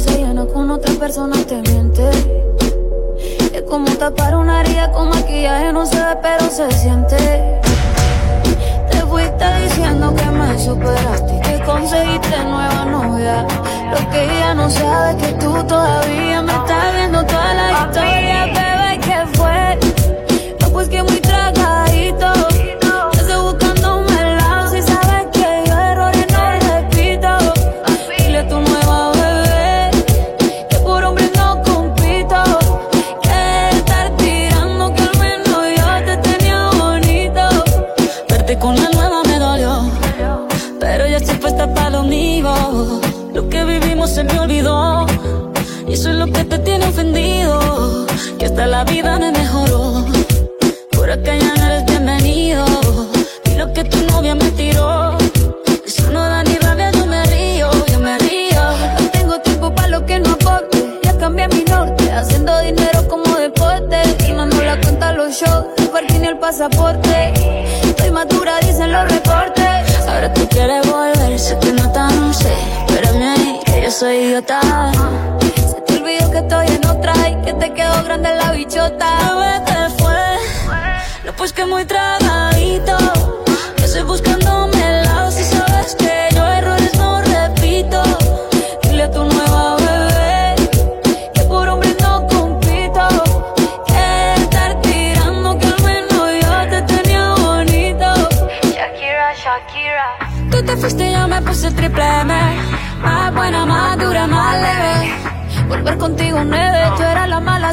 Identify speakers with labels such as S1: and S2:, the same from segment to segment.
S1: se llena con otra persona te miente. Es como tapar una herida con maquillaje, no se ve, pero se siente. Te fuiste diciendo que me superaste y que conseguiste nueva novia. Lo que ella no sabe es que tú todavía me estás viendo toda la historia, bebé, que fue. No, pues que muy
S2: de la vida me mejoró. Por acá ya no eres bienvenido. Y lo que tu novia me tiró. Eso no da ni rabia, yo me río, yo me río.
S1: No tengo tiempo para lo que no aporte. Ya cambié mi norte, haciendo dinero como deporte. Y no nos la cuenta los shows, el parking y el pasaporte. Estoy madura, dicen los reportes.
S2: Ahora tú quieres volver, sé que no tan sé. Espérame, que yo soy idiota.
S1: Se te olvidó que estoy en otra y que te quedó grande la
S2: te. No, pues que muy
S1: traga.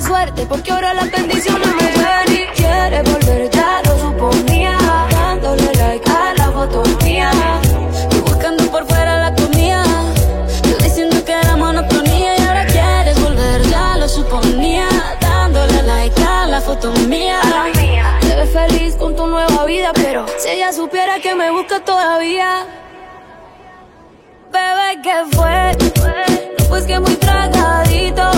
S1: suerte porque ahora las bendiciones me ven y quiere volver, ya lo suponía. Dándole like a la foto mía
S2: buscando por fuera la comida. Yo diciendo que era monotonía y ahora quieres volver, ya lo suponía. Dándole like a la foto mía.
S1: Te ves feliz con tu nueva vida, pero si ella supiera que me busca todavía. Bebé, que fue? Pues que muy tragadito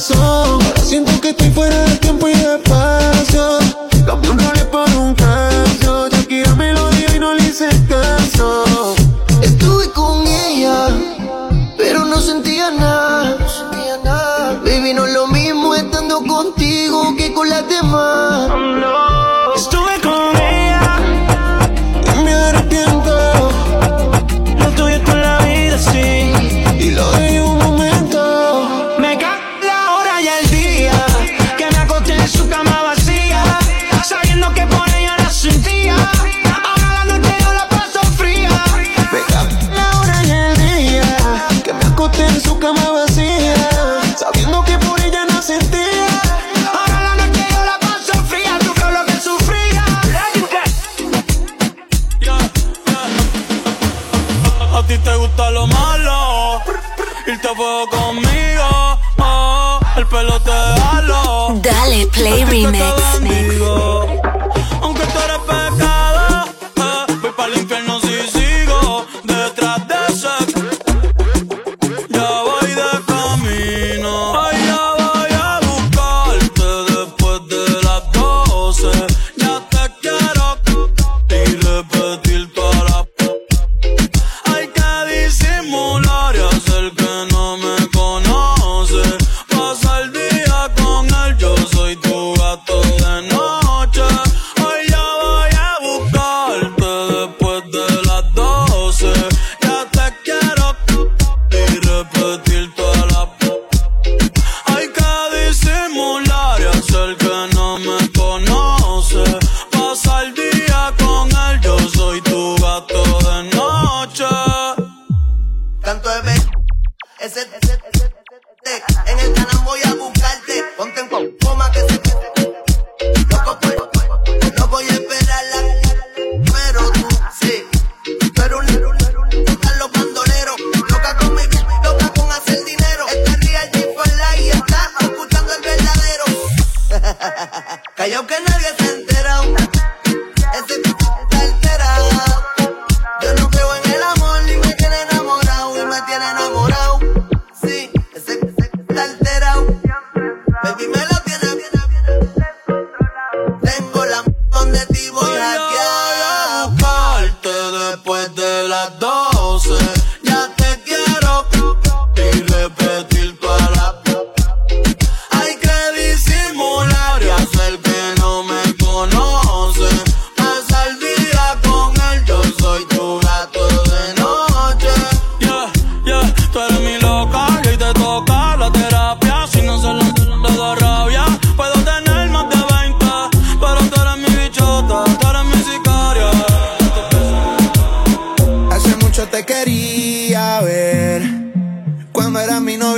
S3: corazón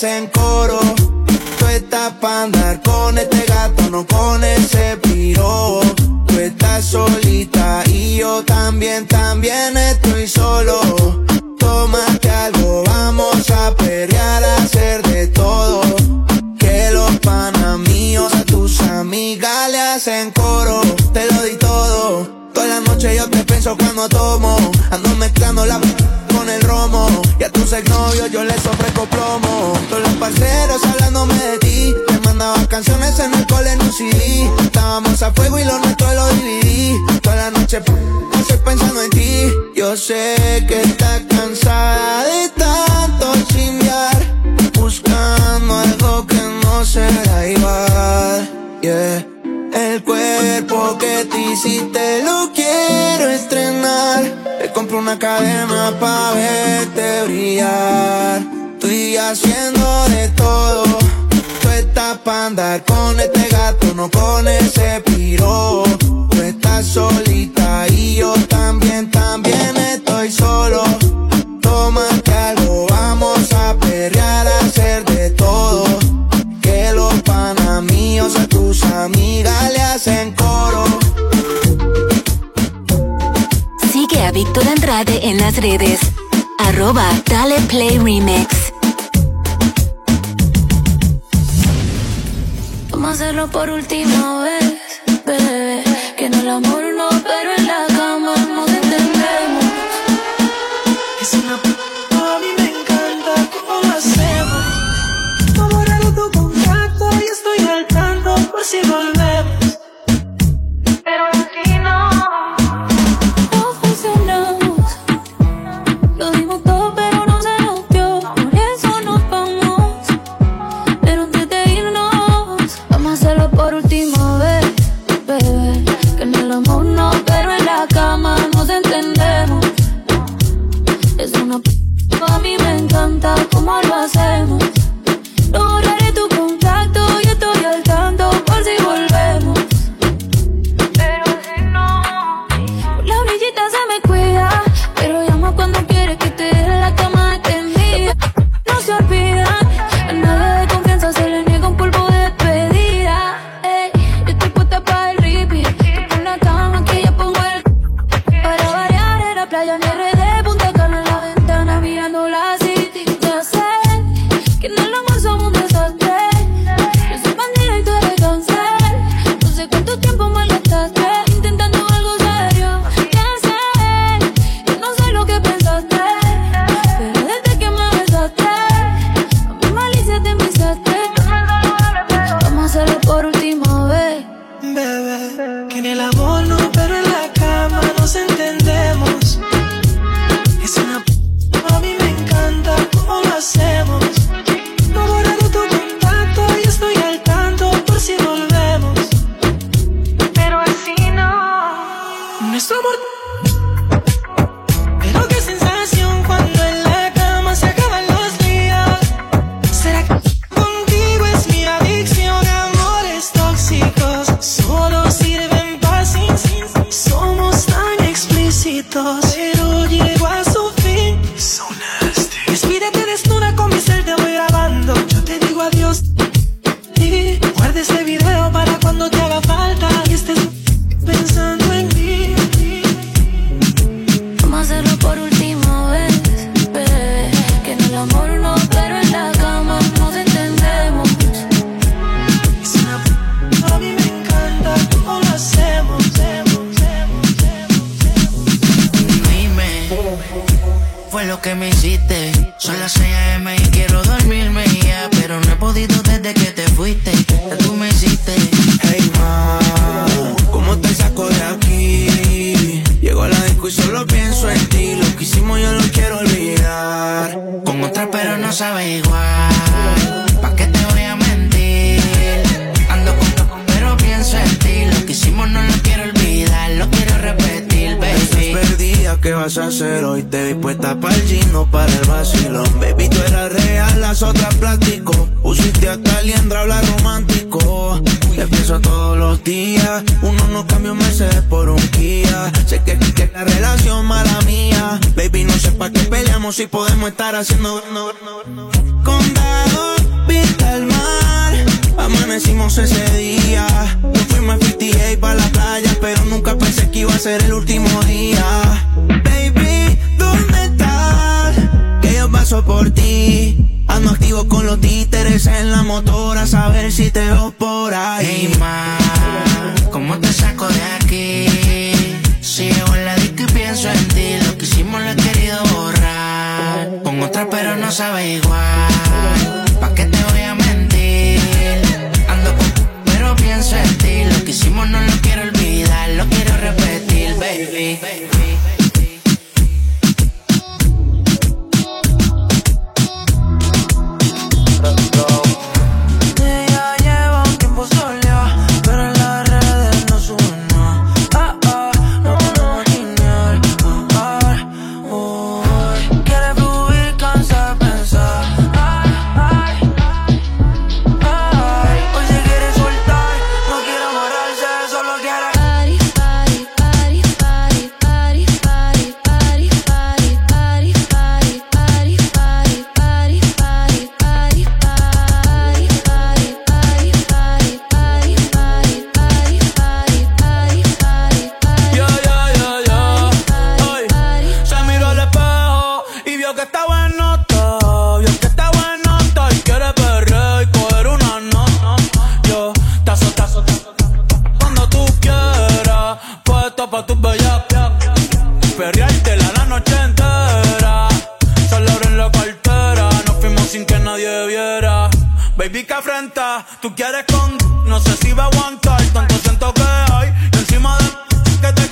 S4: hacen coro. Tú estás pa' andar con este gato, no con ese piro. Tú estás solita y yo también, también estoy solo. Tómate algo, vamos a perrear, a hacer de todo. Que los panas míos a tus amigas le hacen coro. Te lo di todo. Toda la noche yo te pienso cuando tomo. Ando mezclando la con el romo. Y a tus exnovios yo les ofrezco plomo. Todos los parceros hablándome de ti. Te mandaba canciones en el cole en un CD. Estábamos a fuego y lo nuestro lo dividí. Toda la noche estoy pensando en ti. Yo sé que estás cansada de tanto chingar. Buscando algo que no será igual. Yeah. El cuerpo que te hiciste lo quiero estrenar. Te compro una cadena pa' verte brillar. Estoy haciendo de todo. Tú estás pa' andar con este gato, no con ese piro. Tú estás solita y yo también, también estoy solo. Tómate algo, vamos a perrear, a tus amigas le hacen coro.
S2: Sigue a Víctor Andrade en las redes. Arroba Dale Play Remix.
S1: Vamos a hacerlo por última vez, bebé. Que en el amor no, pero en la dos. que
S4: vas a hacer hoy. Te vi puesta para el gino, para el vacilón. Baby, tú eras real, las otras plástico. Pusiste hasta aliendra, habla romántico. Te pienso todos los días. Uno no cambia un Mercedes por un Kia. Sé que, que la relación mala mía. Baby, no sé para qué peleamos si podemos estar haciendo. Condado, pinta el mar. Amanecimos ese día. Nos fuimos a 58 para la playa, pero nunca pensé que iba a ser el último día. Baby, ¿dónde estás? Que yo paso por ti. Ando activo con los títeres en la motora, a saber si te veo por ahí.
S5: Hey, ma, ¿cómo te saco de aquí? Sigo en la disco y pienso en ti. Lo que hicimos lo he querido borrar. Con otra, pero no sabe igual. ¿Pa' qué Lo que hicimos no lo quiero olvidar, lo quiero repetir, baby.
S6: baby. Tú quieres con, no sé si va a aguantar. Tanto siento que hay y encima de que te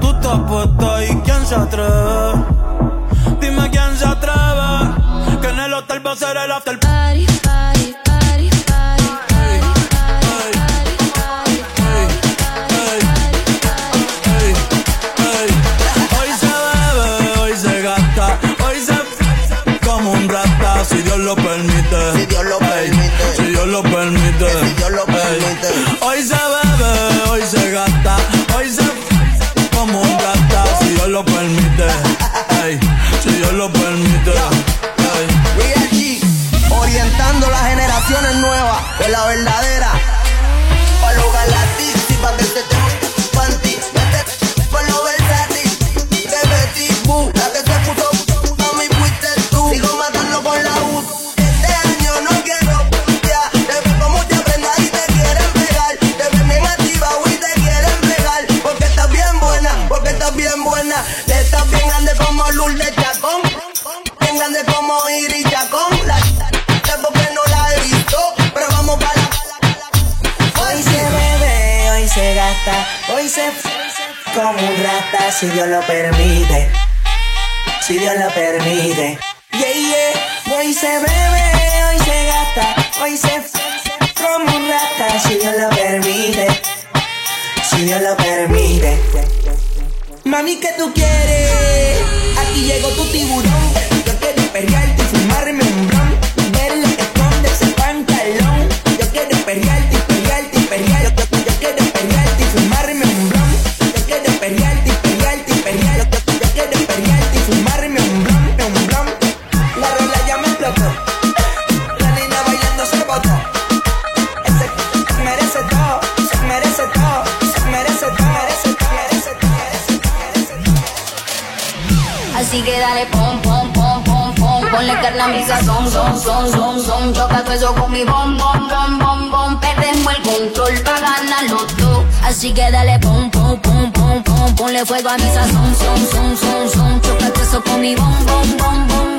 S6: tú te apuestas y quién se atreve. Dime quién se atreve, que en el hotel va a ser el after hoy se bebe, hoy se gasta, hoy se como un rata, si Dios lo permite.
S7: Si Dios lo permite.
S6: Si Dios lo permite. Si Dios lo permite.
S8: Hoy se si Dios lo permite, si Dios lo permite. Yeah, yeah, hoy se bebe, hoy se gasta, hoy se como un rata, si Dios lo permite, si Dios lo permite. Mami, ¿qué tú quieres? Aquí llegó tu tiburón, yo quiero perrearte la
S9: mesa, son, son, son, son, son. Choca todo eso con mi bom, bom, bom, bom, bom. Perdemos el control para ganar los dos. Así que dale pum, pum, pum, pum, pum. Ponle fuego a mi sazón, son, son, son, son. Choca todo eso con mi bom, bom, bom, bom.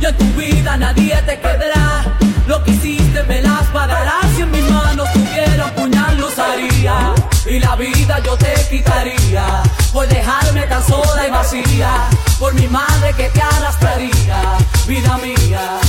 S10: Yo en tu vida nadie te quedará. Lo que hiciste me las pagarás. Si en mis manos tuviera un puñal, los haría. Y la vida yo te quitaría. Por dejarme tan sola y vacía. Por mi madre que te arrastraría. Vida mía.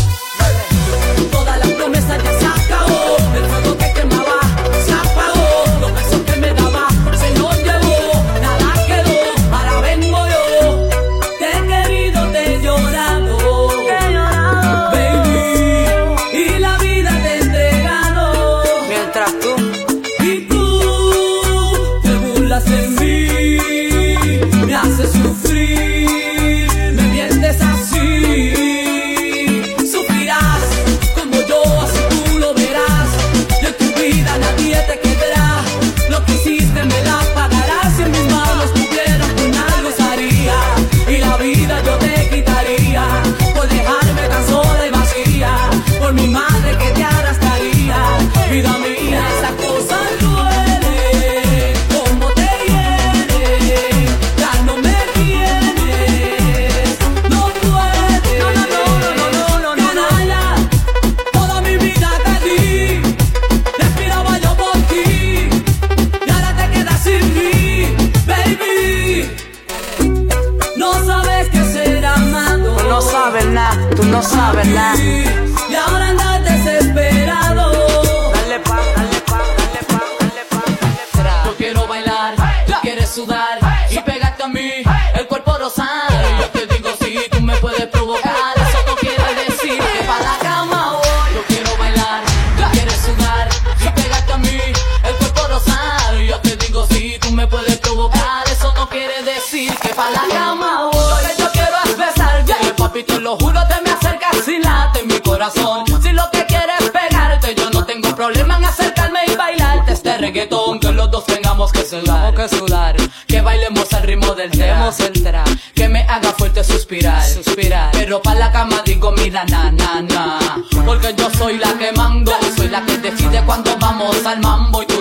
S10: reggaetón, que los dos tengamos que sudar. que bailemos al ritmo del tema central. Que me haga fuerte suspirar. Suspirar. Pero pa' la cama digo, mira, na, na, na. Porque yo soy la que mando, soy la que decide cuando vamos al mambo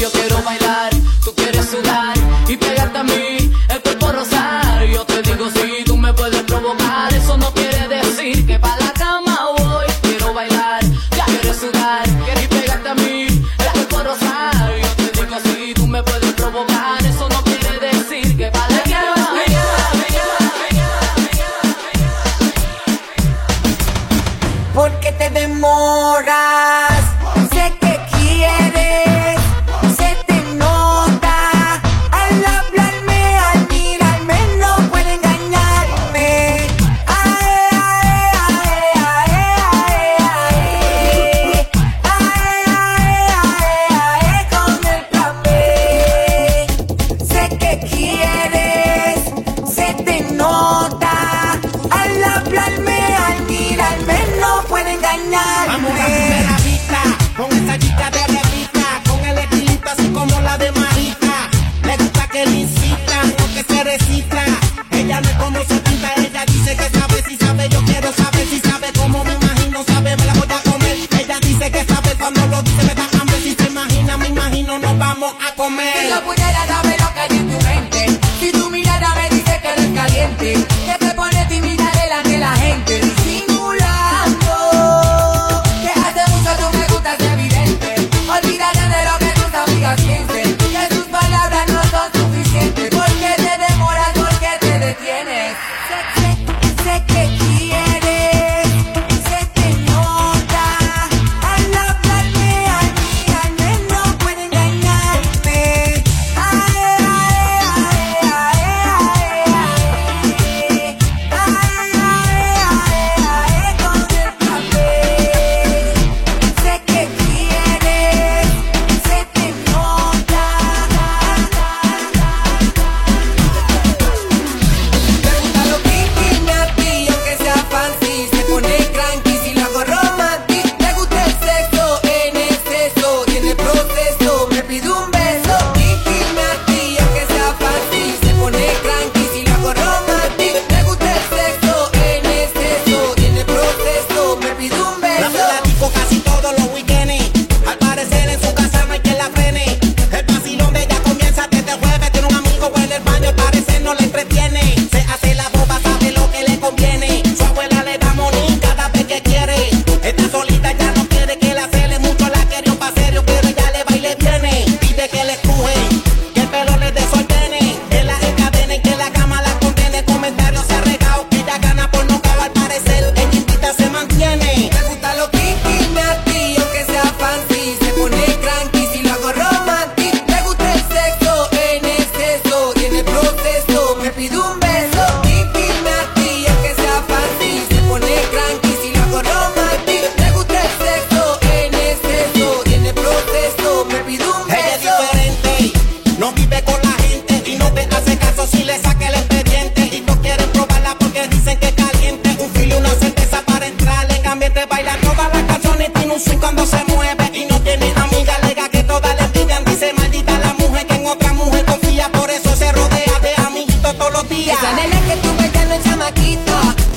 S10: Yo quiero bailar, tú quieres sudar y pegarte a mí, el cuerpo rosar. Yo te digo si sí, tú me puedes provocar, eso no quiere decir que para la cama voy. Quiero bailar, ya quieres sudar y pegarte a mí, el cuerpo rosar. Yo te digo si sí, tú me puedes provocar, eso no quiere decir que para la cama voy.
S11: Porque te demoras.
S12: puertas de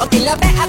S12: Okay, love it.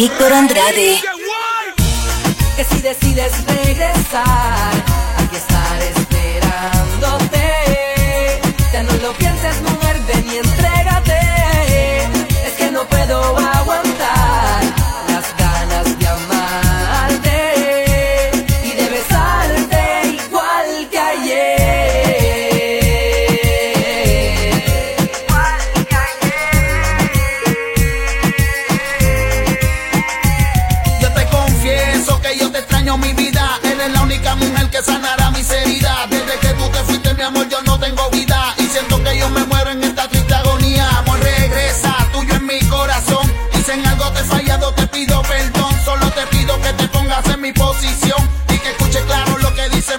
S2: Víctor Andrade.
S12: que si decides regresar,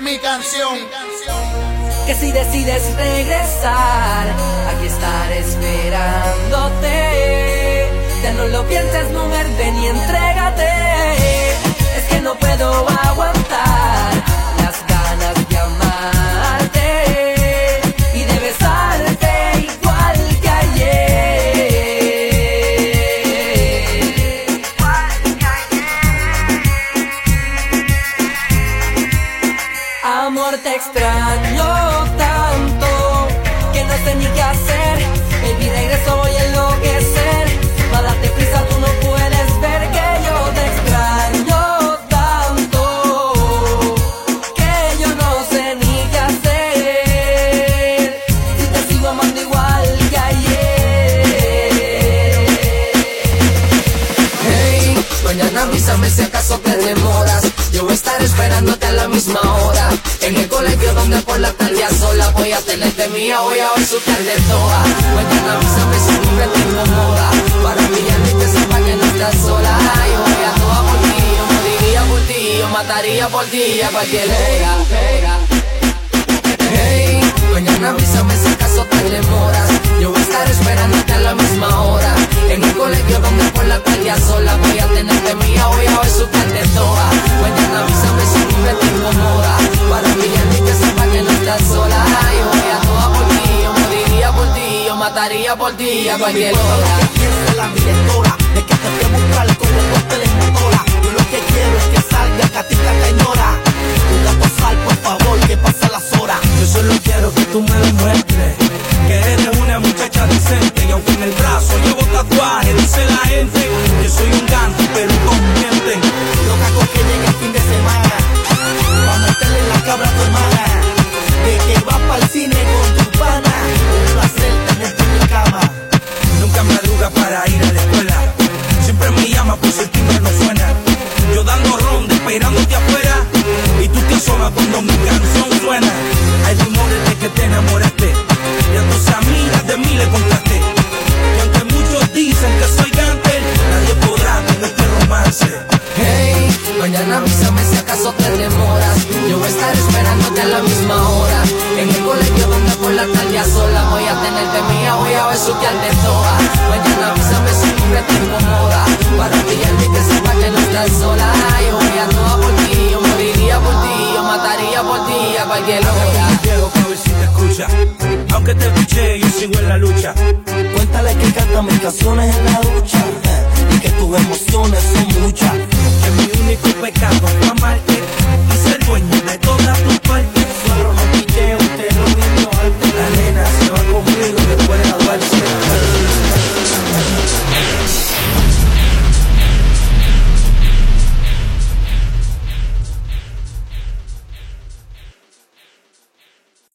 S11: mi canción.
S12: que si decides regresar, aquí estaré esperándote. Ya no lo pienses, mujer, ven y entrégate. Es que no puedo aguantar
S13: la misma hora. En el colegio donde por la tarde a sola voy a tenerte mía, voy a ver su tarde toda. Mañana avísame si siempre te incomoda. Para pillarme y que sepa que no estás sola. Yo voy a toda por ti, yo moriría por ti, yo mataría por ti a cualquier hora. Hey, mañana avísame si acaso te demoras. Yo voy a estar esperándote a la misma hora. En el colegio donde por la tarde a sola voy a tenerte mía, voy a ver su tarde toda. Mañana avísame si siempre te incomoda. Para y que sepa que no estás sola. Yo voy a toda por ti, yo moriría por ti, yo mataría por ti a cualquier hora.
S11: Tienes la directora de que te fui a buscar con el corte de motora. Yo lo que quiero es que salga catita te ignora. Puda pasar, por favor, que pasen las horas.
S14: Yo solo quiero que tú me demuestres que eres una muchacha decente y aunque en el brazo llevo tatuaje, dice la gente que soy un ganso pero conviente.
S11: Loca con que llegue el fin de semana. Va a meterle la cabra a tu hermana. De que va para el cine con tu pana. Un placer tenerte en mi cama.
S14: Nunca madruga para ir a la escuela. Siempre me llama si el timbre no suena. Yo dando ronda, esperándote afuera.